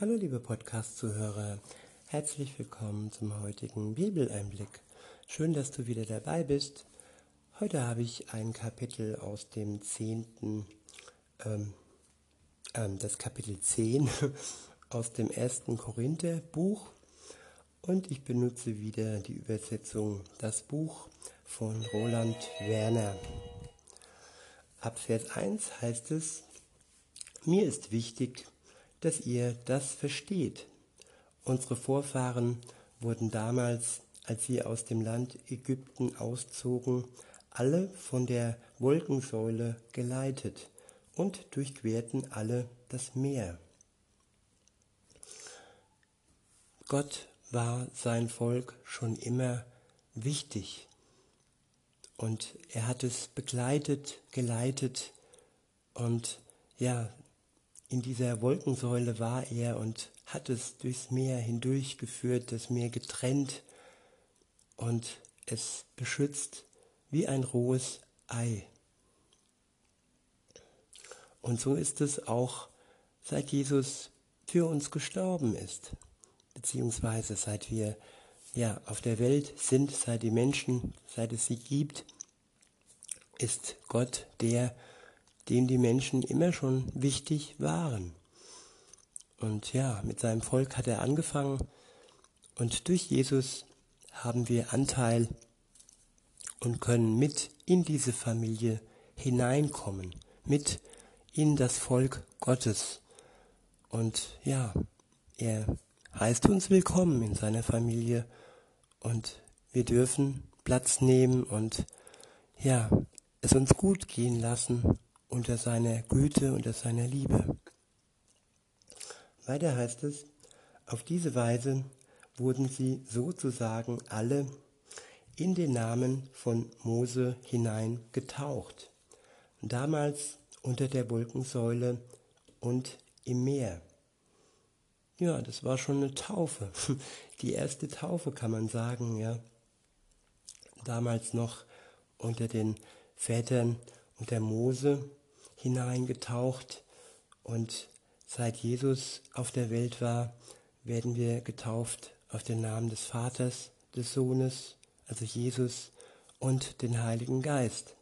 Hallo liebe Podcast-Zuhörer, herzlich willkommen zum heutigen Bibeleinblick. Schön, dass du wieder dabei bist. Heute habe ich ein Kapitel aus dem zehnten, ähm, ähm, das Kapitel 10 aus dem ersten Korintherbuch und ich benutze wieder die Übersetzung Das Buch von Roland Werner. Ab Vers 1 heißt es, mir ist wichtig, dass ihr das versteht. Unsere Vorfahren wurden damals, als sie aus dem Land Ägypten auszogen, alle von der Wolkensäule geleitet und durchquerten alle das Meer. Gott war sein Volk schon immer wichtig und er hat es begleitet, geleitet und ja, in dieser Wolkensäule war er und hat es durchs Meer hindurchgeführt, das Meer getrennt und es beschützt wie ein rohes Ei. Und so ist es auch, seit Jesus für uns gestorben ist, beziehungsweise seit wir ja auf der Welt sind, seit die Menschen, seit es sie gibt, ist Gott der, dem die Menschen immer schon wichtig waren. Und ja, mit seinem Volk hat er angefangen und durch Jesus haben wir Anteil und können mit in diese Familie hineinkommen, mit in das Volk Gottes. Und ja, er heißt uns willkommen in seiner Familie und wir dürfen Platz nehmen und ja, es uns gut gehen lassen unter seiner Güte, unter seiner Liebe. Weiter heißt es, auf diese Weise wurden sie sozusagen alle in den Namen von Mose hinein getaucht, damals unter der Wolkensäule und im Meer. Ja, das war schon eine Taufe, die erste Taufe kann man sagen, ja. Damals noch unter den Vätern und der Mose hineingetaucht und seit Jesus auf der Welt war, werden wir getauft auf den Namen des Vaters, des Sohnes, also Jesus und den Heiligen Geist.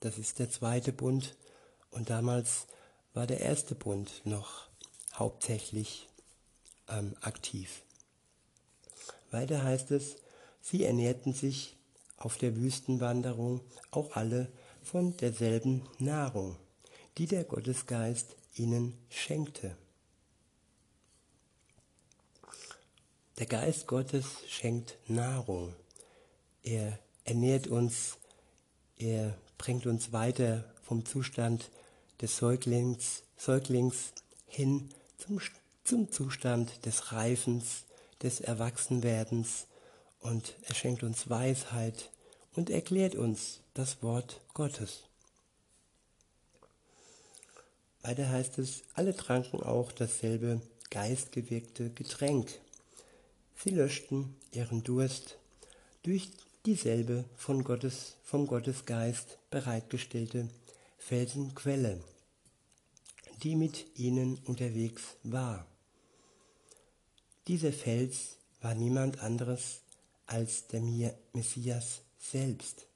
Das ist der zweite Bund und damals war der erste Bund noch hauptsächlich ähm, aktiv. Weiter heißt es, sie ernährten sich auf der Wüstenwanderung auch alle von derselben Nahrung die der Gottesgeist ihnen schenkte. Der Geist Gottes schenkt Nahrung. Er ernährt uns, er bringt uns weiter vom Zustand des Säuglings, Säuglings hin zum, zum Zustand des Reifens, des Erwachsenwerdens und er schenkt uns Weisheit und erklärt uns das Wort Gottes. Weiter heißt es, alle tranken auch dasselbe geistgewirkte Getränk. Sie löschten ihren Durst durch dieselbe von Gottes, vom Gottesgeist bereitgestellte Felsenquelle, die mit ihnen unterwegs war. Dieser Fels war niemand anderes als der Messias selbst.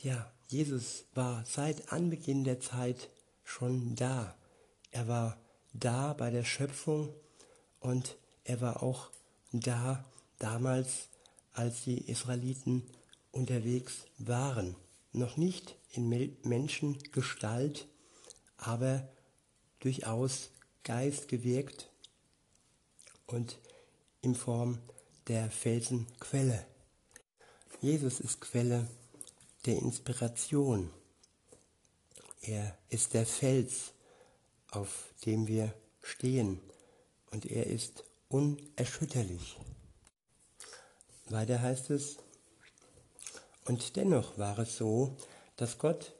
Ja, Jesus war seit Anbeginn der Zeit schon da. Er war da bei der Schöpfung und er war auch da damals, als die Israeliten unterwegs waren. Noch nicht in Menschengestalt, aber durchaus Geist gewirkt und in Form der Felsenquelle. Jesus ist Quelle der Inspiration. Er ist der Fels, auf dem wir stehen, und er ist unerschütterlich. Weiter heißt es, und dennoch war es so, dass Gott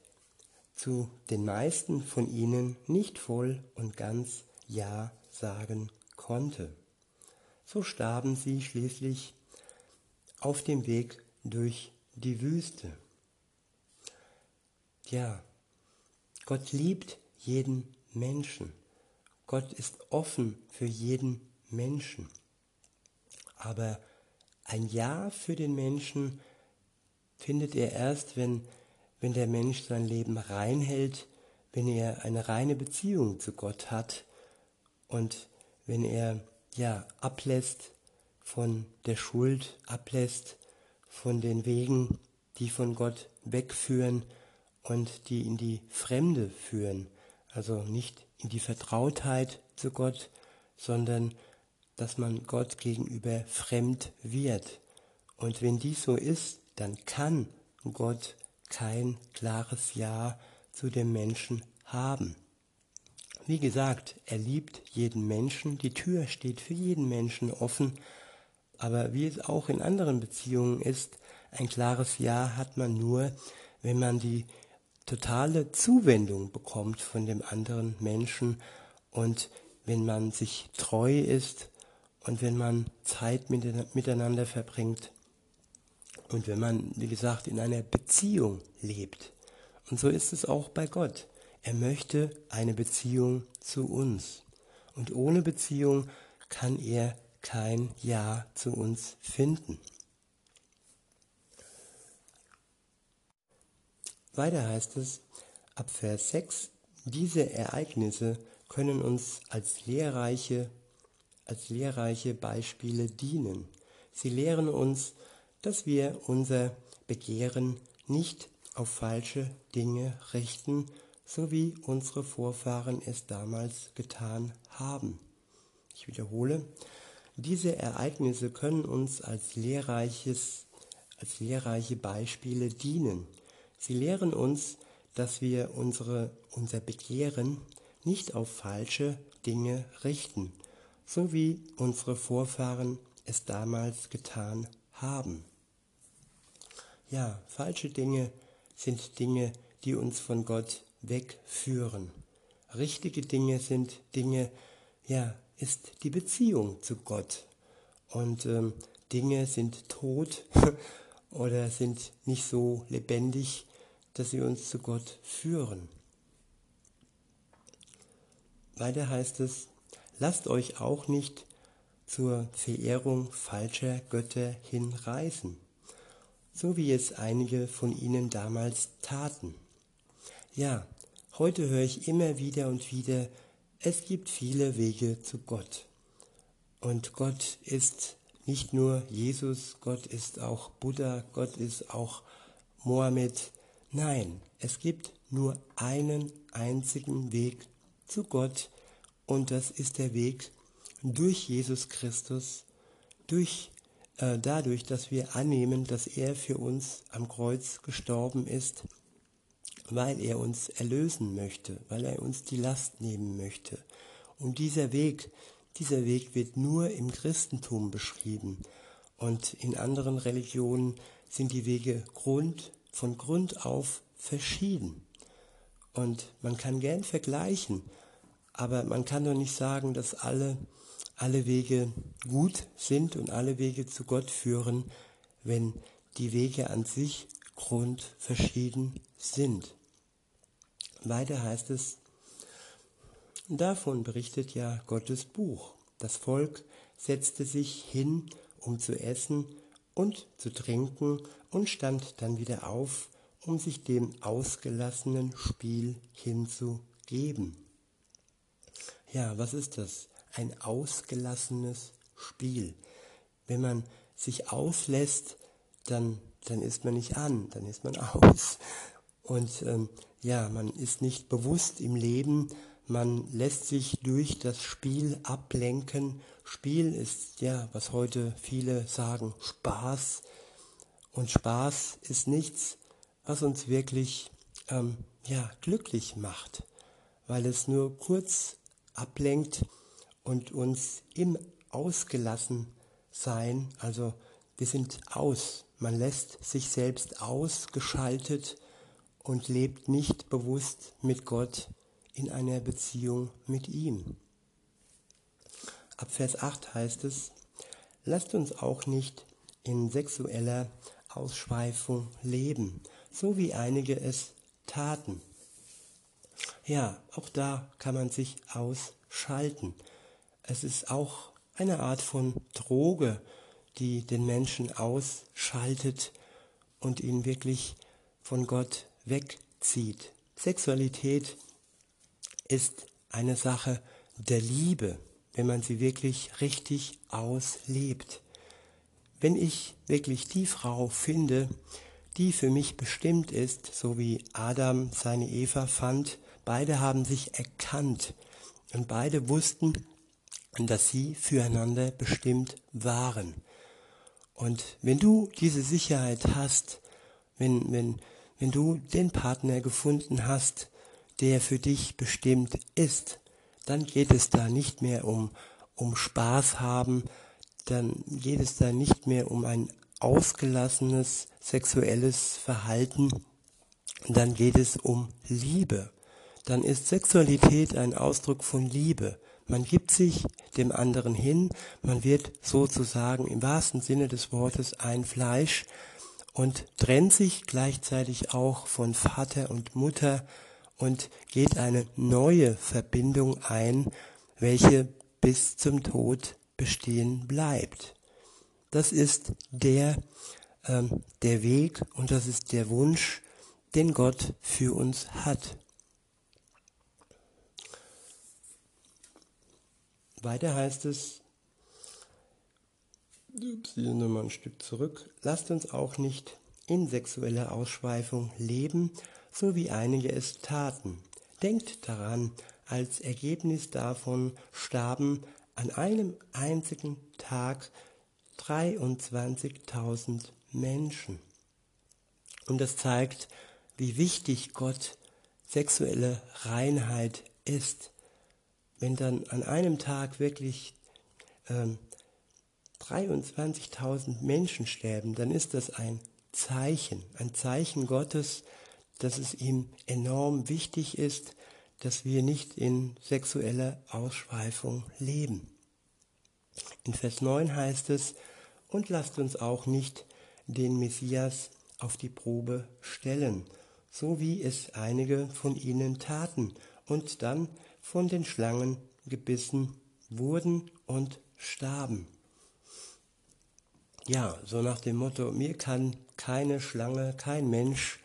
zu den meisten von ihnen nicht voll und ganz Ja sagen konnte. So starben sie schließlich auf dem Weg durch die Wüste. Ja, Gott liebt jeden Menschen. Gott ist offen für jeden Menschen. Aber ein Ja für den Menschen findet er erst, wenn, wenn der Mensch sein Leben reinhält, wenn er eine reine Beziehung zu Gott hat und wenn er ja ablässt von der Schuld, ablässt von den Wegen, die von Gott wegführen und die in die Fremde führen, also nicht in die Vertrautheit zu Gott, sondern dass man Gott gegenüber fremd wird. Und wenn dies so ist, dann kann Gott kein klares Ja zu dem Menschen haben. Wie gesagt, er liebt jeden Menschen, die Tür steht für jeden Menschen offen, aber wie es auch in anderen Beziehungen ist, ein klares Ja hat man nur, wenn man die totale Zuwendung bekommt von dem anderen Menschen und wenn man sich treu ist und wenn man Zeit miteinander verbringt und wenn man, wie gesagt, in einer Beziehung lebt. Und so ist es auch bei Gott. Er möchte eine Beziehung zu uns. Und ohne Beziehung kann er kein Ja zu uns finden. Weiter heißt es ab Vers 6, diese Ereignisse können uns als lehrreiche, als lehrreiche Beispiele dienen. Sie lehren uns, dass wir unser Begehren nicht auf falsche Dinge richten, so wie unsere Vorfahren es damals getan haben. Ich wiederhole, diese Ereignisse können uns als lehrreiches, als lehrreiche Beispiele dienen. Sie lehren uns, dass wir unsere, unser Begehren nicht auf falsche Dinge richten, so wie unsere Vorfahren es damals getan haben. Ja, falsche Dinge sind Dinge, die uns von Gott wegführen. Richtige Dinge sind Dinge, ja, ist die Beziehung zu Gott. Und ähm, Dinge sind tot oder sind nicht so lebendig, dass sie uns zu Gott führen. Weiter heißt es, lasst euch auch nicht zur Verehrung falscher Götter hinreißen, so wie es einige von ihnen damals taten. Ja, heute höre ich immer wieder und wieder, es gibt viele Wege zu Gott. Und Gott ist nicht nur Jesus, Gott ist auch Buddha, Gott ist auch Mohammed, Nein, es gibt nur einen einzigen Weg zu Gott und das ist der Weg durch Jesus Christus, durch äh, dadurch, dass wir annehmen, dass er für uns am Kreuz gestorben ist, weil er uns erlösen möchte, weil er uns die Last nehmen möchte. Und dieser Weg, dieser Weg wird nur im Christentum beschrieben und in anderen Religionen sind die Wege Grund von Grund auf verschieden. Und man kann gern vergleichen, aber man kann doch nicht sagen, dass alle, alle Wege gut sind und alle Wege zu Gott führen, wenn die Wege an sich grundverschieden sind. Weiter heißt es, davon berichtet ja Gottes Buch. Das Volk setzte sich hin, um zu essen und zu trinken und stand dann wieder auf, um sich dem ausgelassenen Spiel hinzugeben. Ja, was ist das? Ein ausgelassenes Spiel. Wenn man sich auslässt, dann, dann ist man nicht an, dann ist man aus. Und ähm, ja, man ist nicht bewusst im Leben, man lässt sich durch das Spiel ablenken. Spiel ist ja, was heute viele sagen, Spaß. Und Spaß ist nichts, was uns wirklich ähm, ja, glücklich macht, weil es nur kurz ablenkt und uns im Ausgelassen sein, also wir sind aus, man lässt sich selbst ausgeschaltet und lebt nicht bewusst mit Gott in einer Beziehung mit ihm. Ab Vers 8 heißt es, lasst uns auch nicht in sexueller Ausschweifung leben, so wie einige es taten. Ja, auch da kann man sich aus ausschalten. Es ist auch eine Art von Droge, die den Menschen ausschaltet und ihn wirklich von Gott wegzieht. Sexualität ist eine Sache der Liebe, wenn man sie wirklich richtig auslebt. Wenn ich wirklich die Frau finde, die für mich bestimmt ist, so wie Adam seine Eva fand, beide haben sich erkannt und beide wussten, dass sie füreinander bestimmt waren. Und wenn du diese Sicherheit hast, wenn, wenn, wenn du den Partner gefunden hast, der für dich bestimmt ist, dann geht es da nicht mehr um, um Spaß haben, dann geht es da nicht mehr um ein ausgelassenes sexuelles Verhalten, dann geht es um Liebe. Dann ist Sexualität ein Ausdruck von Liebe. Man gibt sich dem anderen hin, man wird sozusagen im wahrsten Sinne des Wortes ein Fleisch und trennt sich gleichzeitig auch von Vater und Mutter und geht eine neue Verbindung ein, welche bis zum Tod bestehen bleibt. Das ist der, ähm, der Weg und das ist der Wunsch, den Gott für uns hat. Weiter heißt es, hier nochmal ein Stück zurück, lasst uns auch nicht in sexueller Ausschweifung leben, so wie einige es taten. Denkt daran, als Ergebnis davon starben an einem einzigen Tag 23.000 Menschen. Und das zeigt, wie wichtig Gott sexuelle Reinheit ist wenn dann an einem Tag wirklich ähm, 23.000 Menschen sterben, dann ist das ein Zeichen, ein Zeichen Gottes, dass es ihm enorm wichtig ist, dass wir nicht in sexueller Ausschweifung leben. In Vers 9 heißt es, und lasst uns auch nicht den Messias auf die Probe stellen, so wie es einige von ihnen taten und dann von den Schlangen gebissen wurden und starben. Ja, so nach dem Motto, mir kann keine Schlange, kein Mensch,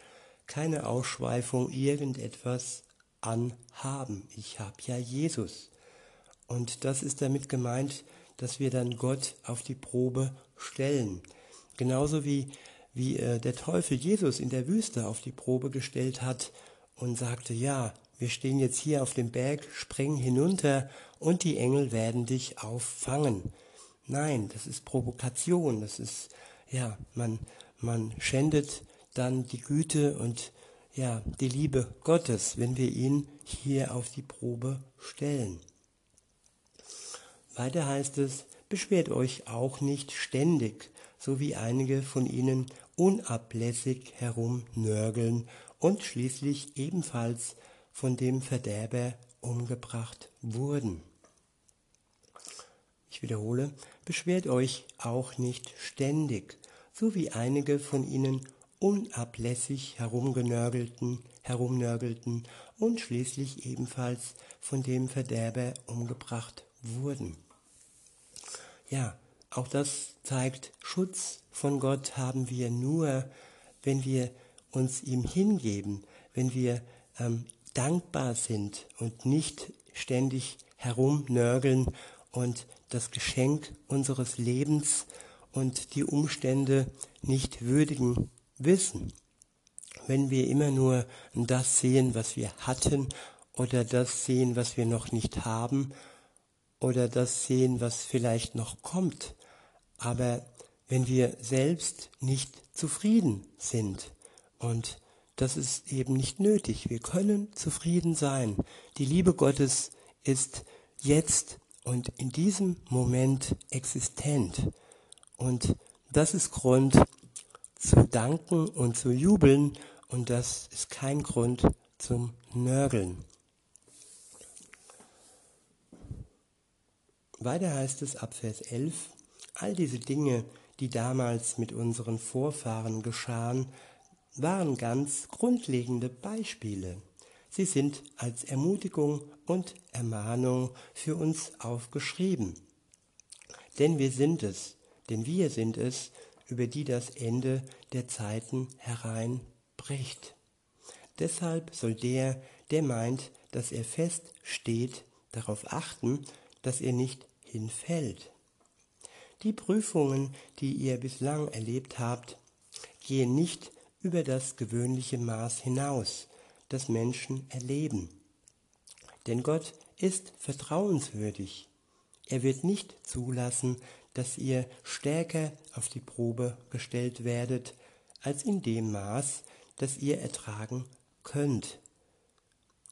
keine Ausschweifung irgendetwas anhaben. Ich habe ja Jesus. Und das ist damit gemeint, dass wir dann Gott auf die Probe stellen. Genauso wie, wie äh, der Teufel Jesus in der Wüste auf die Probe gestellt hat und sagte, ja, wir stehen jetzt hier auf dem Berg, springen hinunter und die Engel werden dich auffangen. Nein, das ist Provokation, das ist, ja, man, man schändet dann die Güte und ja, die Liebe Gottes, wenn wir ihn hier auf die Probe stellen. Weiter heißt es, beschwert euch auch nicht ständig, so wie einige von ihnen unablässig herumnörgeln und schließlich ebenfalls von dem Verderber umgebracht wurden. Ich wiederhole, beschwert euch auch nicht ständig, so wie einige von ihnen unablässig herumgenörgelten, herumnörgelten und schließlich ebenfalls von dem Verderber umgebracht wurden. Ja, auch das zeigt, Schutz von Gott haben wir nur, wenn wir uns ihm hingeben, wenn wir ähm, dankbar sind und nicht ständig herumnörgeln und das Geschenk unseres Lebens und die Umstände nicht würdigen wissen. Wenn wir immer nur das sehen, was wir hatten oder das sehen, was wir noch nicht haben oder das sehen, was vielleicht noch kommt, aber wenn wir selbst nicht zufrieden sind und das ist eben nicht nötig. Wir können zufrieden sein. Die Liebe Gottes ist jetzt und in diesem Moment existent. Und das ist Grund zu danken und zu jubeln und das ist kein Grund zum Nörgeln. Weiter heißt es ab Vers 11, all diese Dinge, die damals mit unseren Vorfahren geschahen, waren ganz grundlegende Beispiele. sie sind als Ermutigung und Ermahnung für uns aufgeschrieben. Denn wir sind es, denn wir sind es, über die das Ende der Zeiten hereinbricht. Deshalb soll der, der meint, dass er fest steht, darauf achten, dass er nicht hinfällt. Die Prüfungen, die ihr bislang erlebt habt, gehen nicht über das gewöhnliche Maß hinaus, das Menschen erleben. Denn Gott ist vertrauenswürdig. Er wird nicht zulassen, dass ihr stärker auf die Probe gestellt werdet, als in dem Maß, das ihr ertragen könnt.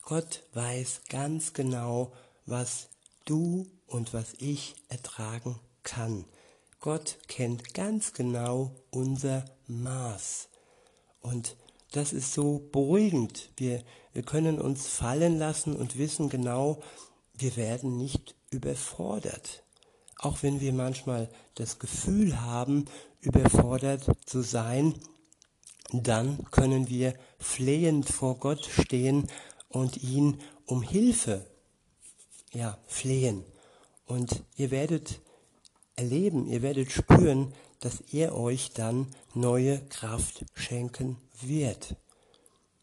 Gott weiß ganz genau, was du und was ich ertragen kann. Gott kennt ganz genau unser Maß. Und das ist so beruhigend. Wir, wir können uns fallen lassen und wissen genau, wir werden nicht überfordert. Auch wenn wir manchmal das Gefühl haben, überfordert zu sein, dann können wir flehend vor Gott stehen und ihn um Hilfe ja, flehen. Und ihr werdet erleben, ihr werdet spüren, dass er euch dann neue Kraft schenken wird.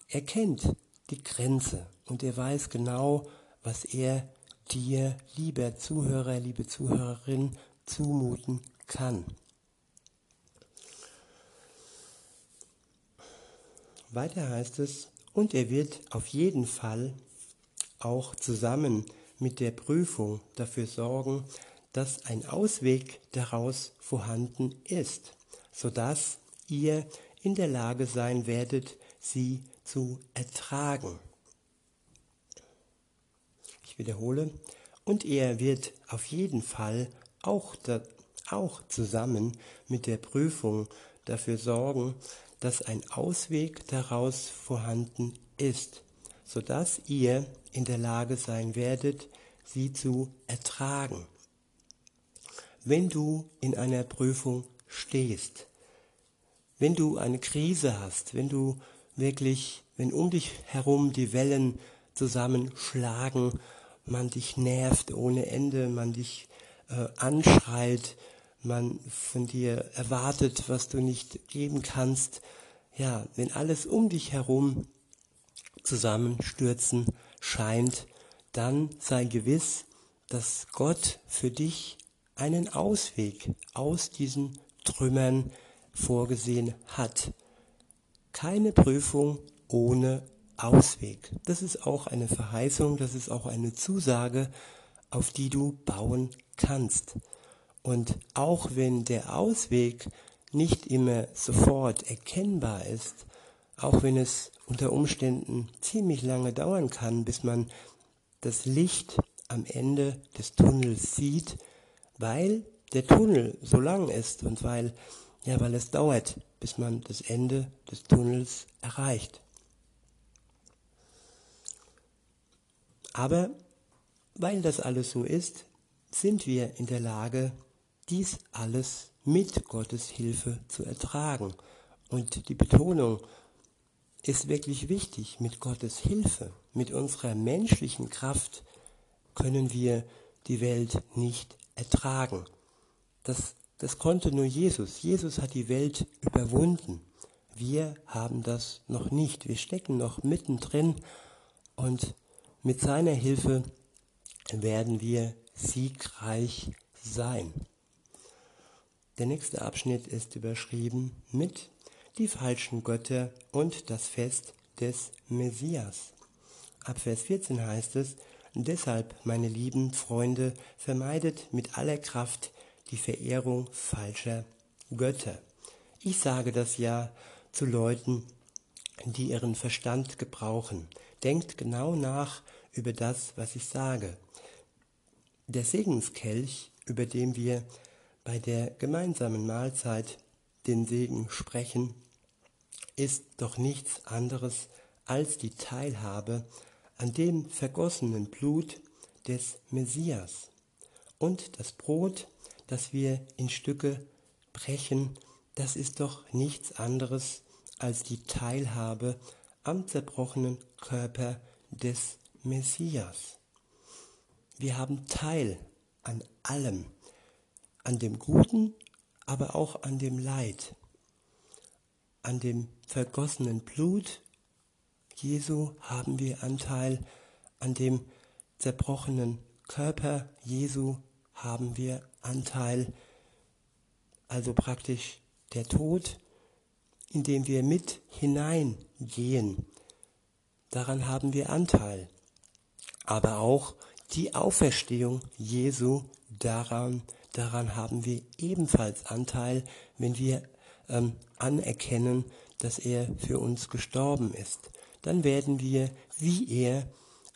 Er kennt die Grenze und er weiß genau, was er dir, lieber Zuhörer, liebe Zuhörerin, zumuten kann. Weiter heißt es, und er wird auf jeden Fall auch zusammen mit der Prüfung dafür sorgen, dass ein Ausweg daraus vorhanden ist, sodass ihr in der Lage sein werdet, sie zu ertragen. Wiederhole, und er wird auf jeden Fall auch, da, auch zusammen mit der Prüfung dafür sorgen, dass ein Ausweg daraus vorhanden ist, sodass ihr in der Lage sein werdet, sie zu ertragen. Wenn du in einer Prüfung stehst, wenn du eine Krise hast, wenn du wirklich, wenn um dich herum die Wellen zusammenschlagen, man dich nervt ohne Ende, man dich äh, anschreit, man von dir erwartet, was du nicht geben kannst, ja, wenn alles um dich herum zusammenstürzen scheint, dann sei gewiss, dass Gott für dich einen Ausweg aus diesen Trümmern vorgesehen hat. Keine Prüfung ohne Ausweg. Das ist auch eine Verheißung, das ist auch eine Zusage, auf die du bauen kannst. Und auch wenn der Ausweg nicht immer sofort erkennbar ist, auch wenn es unter Umständen ziemlich lange dauern kann, bis man das Licht am Ende des Tunnels sieht, weil der Tunnel so lang ist und weil, ja, weil es dauert, bis man das Ende des Tunnels erreicht. Aber weil das alles so ist, sind wir in der Lage, dies alles mit Gottes Hilfe zu ertragen. Und die Betonung ist wirklich wichtig, mit Gottes Hilfe, mit unserer menschlichen Kraft können wir die Welt nicht ertragen. Das, das konnte nur Jesus. Jesus hat die Welt überwunden. Wir haben das noch nicht. Wir stecken noch mittendrin und mit seiner Hilfe werden wir siegreich sein. Der nächste Abschnitt ist überschrieben mit die falschen Götter und das Fest des Messias. Ab Vers 14 heißt es, deshalb, meine lieben Freunde, vermeidet mit aller Kraft die Verehrung falscher Götter. Ich sage das ja zu Leuten, die ihren Verstand gebrauchen. Denkt genau nach über das, was ich sage. Der Segenskelch, über den wir bei der gemeinsamen Mahlzeit den Segen sprechen, ist doch nichts anderes als die Teilhabe an dem vergossenen Blut des Messias. Und das Brot, das wir in Stücke brechen, das ist doch nichts anderes als die Teilhabe am zerbrochenen Körper des Messias. Wir haben Teil an allem, an dem Guten, aber auch an dem Leid, an dem vergossenen Blut Jesu haben wir Anteil, an dem zerbrochenen Körper Jesu haben wir Anteil, also praktisch der Tod, in dem wir mit hineingehen. Daran haben wir Anteil. Aber auch die Auferstehung Jesu, daran, daran haben wir ebenfalls Anteil, wenn wir ähm, anerkennen, dass er für uns gestorben ist. Dann werden wir wie er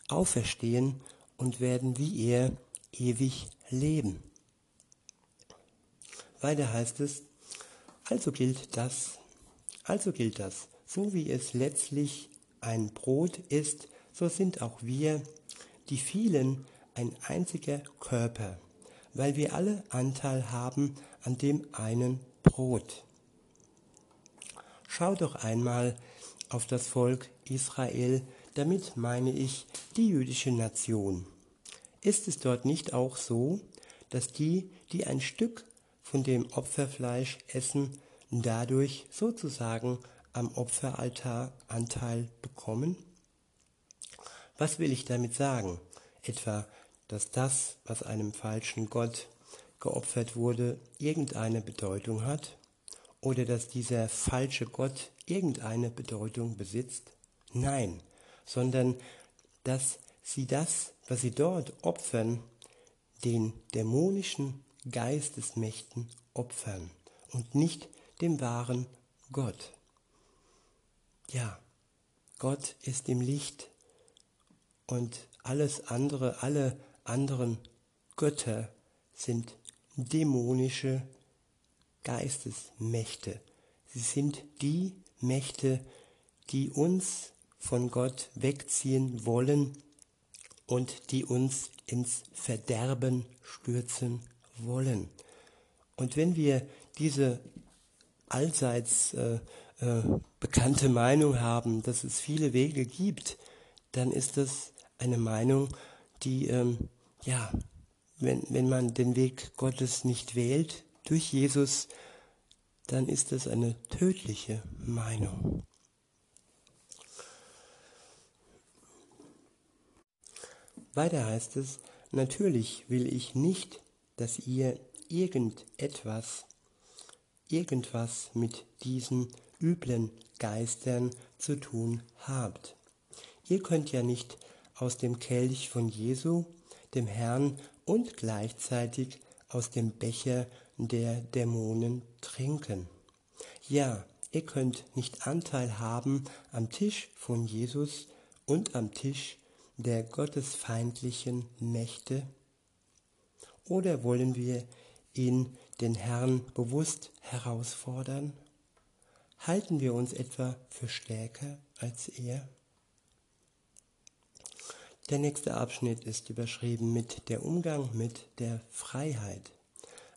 auferstehen und werden wie er ewig leben. Weiter heißt es, also gilt das, also gilt das, so wie es letztlich ein Brot ist, so sind auch wir, die vielen, ein einziger Körper, weil wir alle Anteil haben an dem einen Brot. Schau doch einmal auf das Volk Israel, damit meine ich die jüdische Nation. Ist es dort nicht auch so, dass die, die ein Stück von dem Opferfleisch essen, dadurch sozusagen am Opferaltar Anteil bekommen? Was will ich damit sagen? Etwa, dass das, was einem falschen Gott geopfert wurde, irgendeine Bedeutung hat? Oder dass dieser falsche Gott irgendeine Bedeutung besitzt? Nein, sondern dass sie das, was sie dort opfern, den dämonischen Geistesmächten opfern und nicht dem wahren Gott. Ja, Gott ist im Licht und alles andere, alle anderen Götter sind dämonische Geistesmächte. Sie sind die Mächte, die uns von Gott wegziehen wollen und die uns ins Verderben stürzen wollen. Und wenn wir diese allseits äh, äh, bekannte Meinung haben, dass es viele Wege gibt, dann ist das eine Meinung, die, ähm, ja, wenn, wenn man den Weg Gottes nicht wählt durch Jesus, dann ist das eine tödliche Meinung. Weiter heißt es, natürlich will ich nicht, dass ihr irgendetwas, irgendwas mit diesen üblen Geistern zu tun habt. Ihr könnt ja nicht aus dem Kelch von Jesu, dem Herrn, und gleichzeitig aus dem Becher der Dämonen trinken. Ja, ihr könnt nicht Anteil haben am Tisch von Jesus und am Tisch der gottesfeindlichen Mächte? Oder wollen wir ihn, den Herrn, bewusst herausfordern? Halten wir uns etwa für stärker als er? Der nächste Abschnitt ist überschrieben mit der Umgang mit der Freiheit.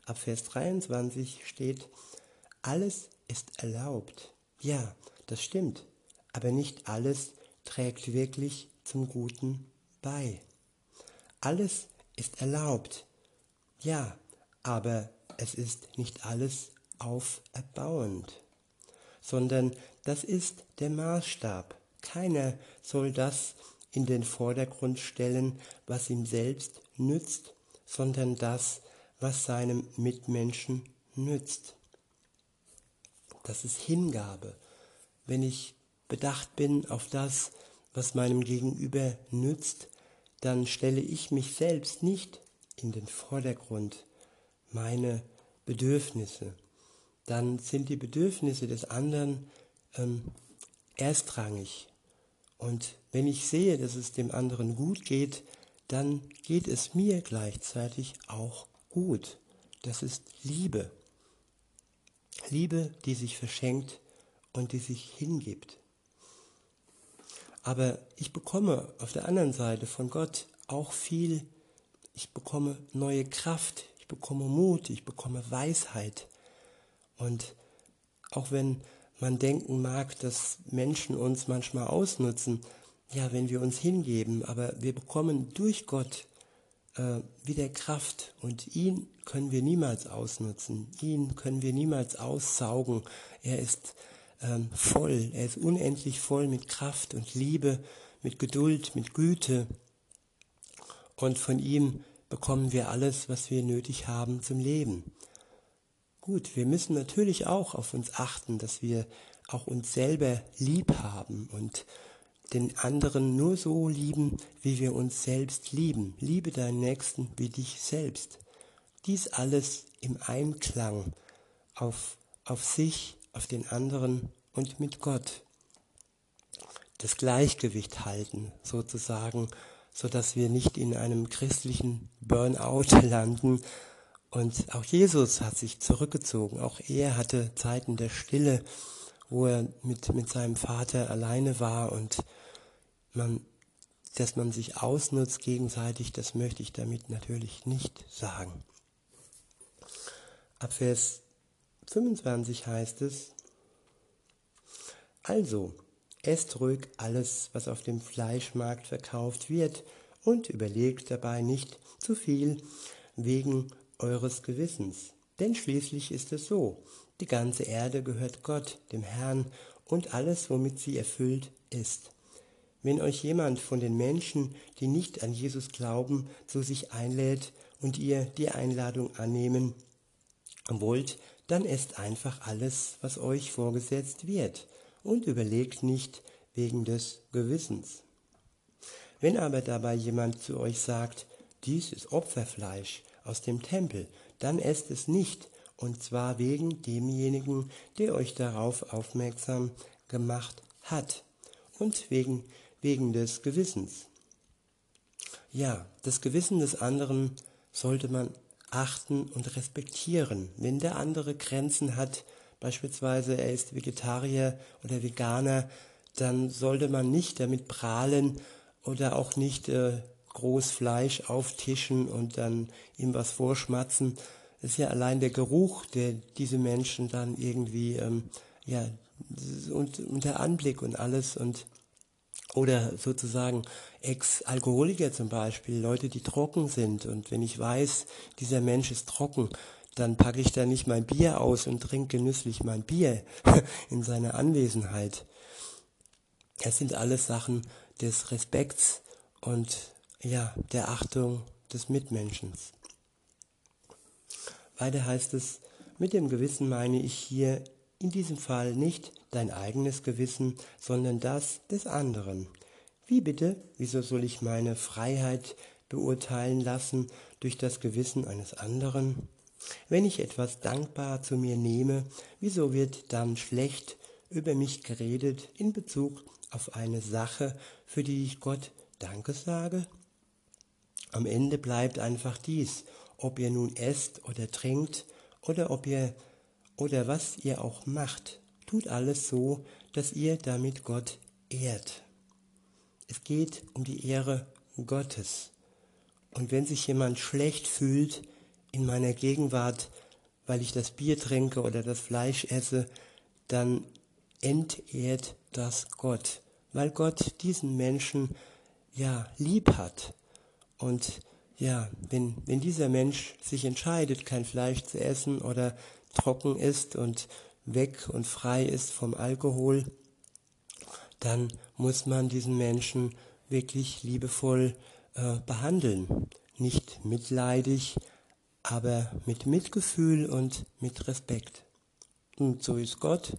Ab Vers 23 steht, alles ist erlaubt. Ja, das stimmt, aber nicht alles trägt wirklich zum Guten bei. Alles ist erlaubt. Ja, aber es ist nicht alles auferbauend, sondern das ist der Maßstab. Keiner soll das in den Vordergrund stellen, was ihm selbst nützt, sondern das, was seinem Mitmenschen nützt. Das ist Hingabe. Wenn ich bedacht bin auf das, was meinem Gegenüber nützt, dann stelle ich mich selbst nicht in den Vordergrund, meine Bedürfnisse. Dann sind die Bedürfnisse des anderen ähm, erstrangig. Und wenn ich sehe, dass es dem anderen gut geht, dann geht es mir gleichzeitig auch gut. Das ist Liebe. Liebe, die sich verschenkt und die sich hingibt. Aber ich bekomme auf der anderen Seite von Gott auch viel, ich bekomme neue Kraft, ich bekomme Mut, ich bekomme Weisheit. Und auch wenn man denken mag, dass Menschen uns manchmal ausnutzen, ja, wenn wir uns hingeben, aber wir bekommen durch Gott äh, wieder Kraft und ihn können wir niemals ausnutzen, ihn können wir niemals aussaugen. Er ist ähm, voll, er ist unendlich voll mit Kraft und Liebe, mit Geduld, mit Güte und von ihm bekommen wir alles, was wir nötig haben zum Leben. Gut, wir müssen natürlich auch auf uns achten, dass wir auch uns selber lieb haben und den anderen nur so lieben, wie wir uns selbst lieben. Liebe deinen Nächsten wie dich selbst. Dies alles im Einklang auf, auf sich, auf den anderen und mit Gott. Das Gleichgewicht halten, sozusagen, so dass wir nicht in einem christlichen Burnout landen. Und auch Jesus hat sich zurückgezogen. Auch er hatte Zeiten der Stille, wo er mit, mit seinem Vater alleine war und man, dass man sich ausnutzt gegenseitig, das möchte ich damit natürlich nicht sagen. Ab Vers 25 heißt es, also, Esst ruhig alles, was auf dem Fleischmarkt verkauft wird, und überlegt dabei nicht zu viel wegen eures Gewissens. Denn schließlich ist es so, die ganze Erde gehört Gott, dem Herrn, und alles, womit sie erfüllt ist. Wenn euch jemand von den Menschen, die nicht an Jesus glauben, zu sich einlädt und ihr die Einladung annehmen wollt, dann esst einfach alles, was euch vorgesetzt wird und überlegt nicht wegen des Gewissens. Wenn aber dabei jemand zu euch sagt, dies ist Opferfleisch aus dem Tempel, dann esst es nicht, und zwar wegen demjenigen, der euch darauf aufmerksam gemacht hat, und wegen, wegen des Gewissens. Ja, das Gewissen des anderen sollte man achten und respektieren. Wenn der andere Grenzen hat, beispielsweise er ist Vegetarier oder Veganer, dann sollte man nicht damit prahlen oder auch nicht äh, groß Fleisch auftischen und dann ihm was vorschmatzen. Das ist ja allein der Geruch, der diese Menschen dann irgendwie, ähm, ja, und, und der Anblick und alles und oder sozusagen Ex-Alkoholiker zum Beispiel, Leute, die trocken sind. Und wenn ich weiß, dieser Mensch ist trocken, dann packe ich da nicht mein Bier aus und trinke genüsslich mein Bier in seiner Anwesenheit. Es sind alles Sachen des Respekts und ja, der Achtung des Mitmenschen. Weiter heißt es, mit dem Gewissen meine ich hier in diesem Fall nicht dein eigenes Gewissen, sondern das des anderen. Wie bitte, wieso soll ich meine Freiheit beurteilen lassen durch das Gewissen eines anderen? Wenn ich etwas dankbar zu mir nehme, wieso wird dann schlecht über mich geredet in Bezug auf eine Sache, für die ich Gott Danke sage? Am Ende bleibt einfach dies, ob ihr nun esst oder trinkt oder ob ihr oder was ihr auch macht, tut alles so, dass ihr damit Gott ehrt. Es geht um die Ehre Gottes. Und wenn sich jemand schlecht fühlt, in meiner Gegenwart, weil ich das Bier trinke oder das Fleisch esse, dann entehrt das Gott, weil Gott diesen Menschen ja lieb hat. Und ja, wenn, wenn dieser Mensch sich entscheidet, kein Fleisch zu essen oder trocken ist und weg und frei ist vom Alkohol, dann muss man diesen Menschen wirklich liebevoll äh, behandeln. Nicht mitleidig, aber mit Mitgefühl und mit Respekt. Und so ist Gott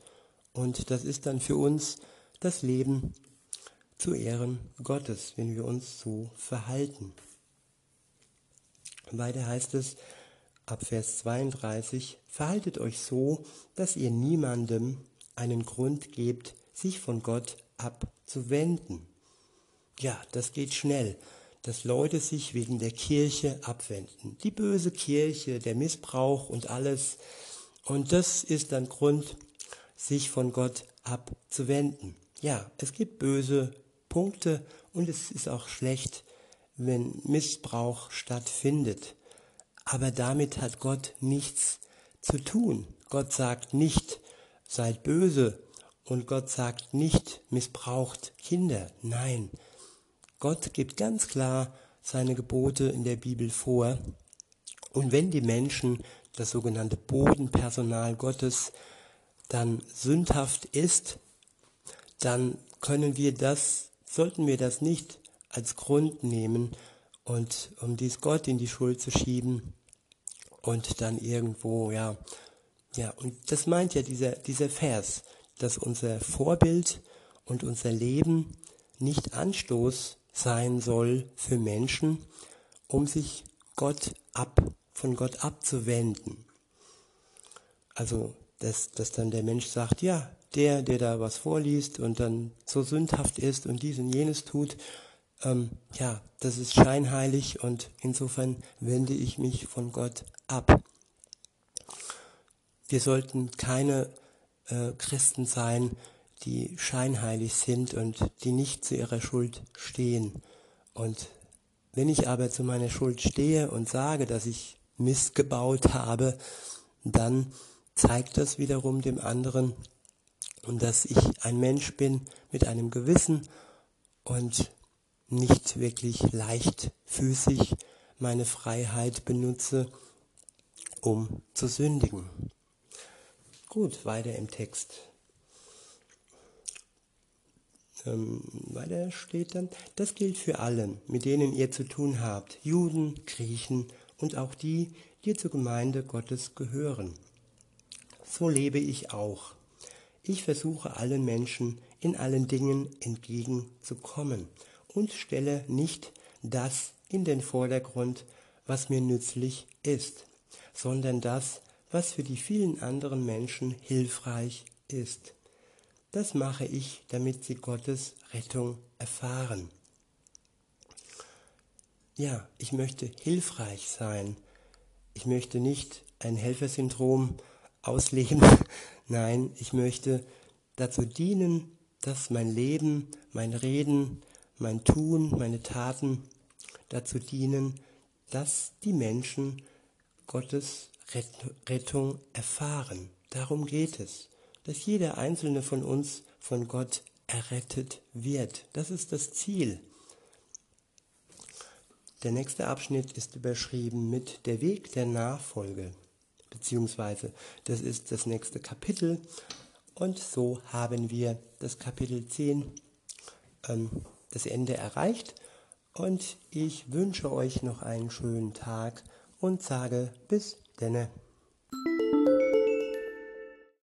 und das ist dann für uns das Leben zu Ehren Gottes, wenn wir uns so verhalten. Weiter heißt es ab Vers 32, verhaltet euch so, dass ihr niemandem einen Grund gebt, sich von Gott abzuwenden. Ja, das geht schnell dass Leute sich wegen der Kirche abwenden. Die böse Kirche, der Missbrauch und alles. Und das ist dann Grund, sich von Gott abzuwenden. Ja, es gibt böse Punkte und es ist auch schlecht, wenn Missbrauch stattfindet. Aber damit hat Gott nichts zu tun. Gott sagt nicht, seid böse Und Gott sagt nicht, missbraucht Kinder. Nein, Gott gibt ganz klar seine Gebote in der Bibel vor. Und wenn die Menschen, das sogenannte Bodenpersonal Gottes, dann sündhaft ist, dann können wir das, sollten wir das nicht als Grund nehmen und um dies Gott in die Schuld zu schieben und dann irgendwo, ja, ja, und das meint ja dieser, dieser Vers, dass unser Vorbild und unser Leben nicht Anstoß sein soll für Menschen, um sich Gott ab, von Gott abzuwenden. Also, dass, dass dann der Mensch sagt, ja, der, der da was vorliest und dann so sündhaft ist und dies und jenes tut, ähm, ja, das ist scheinheilig und insofern wende ich mich von Gott ab. Wir sollten keine äh, Christen sein, die scheinheilig sind und die nicht zu ihrer Schuld stehen. Und wenn ich aber zu meiner Schuld stehe und sage, dass ich Mist gebaut habe, dann zeigt das wiederum dem anderen, dass ich ein Mensch bin mit einem Gewissen und nicht wirklich leichtfüßig meine Freiheit benutze, um zu sündigen. Gut, weiter im Text. Ähm, weiter steht dann, das gilt für alle, mit denen ihr zu tun habt, Juden, Griechen und auch die, die zur Gemeinde Gottes gehören. So lebe ich auch. Ich versuche allen Menschen in allen Dingen entgegenzukommen und stelle nicht das in den Vordergrund, was mir nützlich ist, sondern das, was für die vielen anderen Menschen hilfreich ist. Das mache ich, damit sie Gottes Rettung erfahren. Ja, ich möchte hilfreich sein. Ich möchte nicht ein Helfersyndrom ausleben. Nein, ich möchte dazu dienen, dass mein Leben, mein Reden, mein Tun, meine Taten dazu dienen, dass die Menschen Gottes Rettung erfahren. Darum geht es, dass jeder einzelne von uns von Gott errettet wird. Das ist das Ziel. Der nächste Abschnitt ist überschrieben mit der Weg der Nachfolge, beziehungsweise das ist das nächste Kapitel. Und so haben wir das Kapitel 10, ähm, das Ende erreicht. Und ich wünsche euch noch einen schönen Tag und sage bis denne.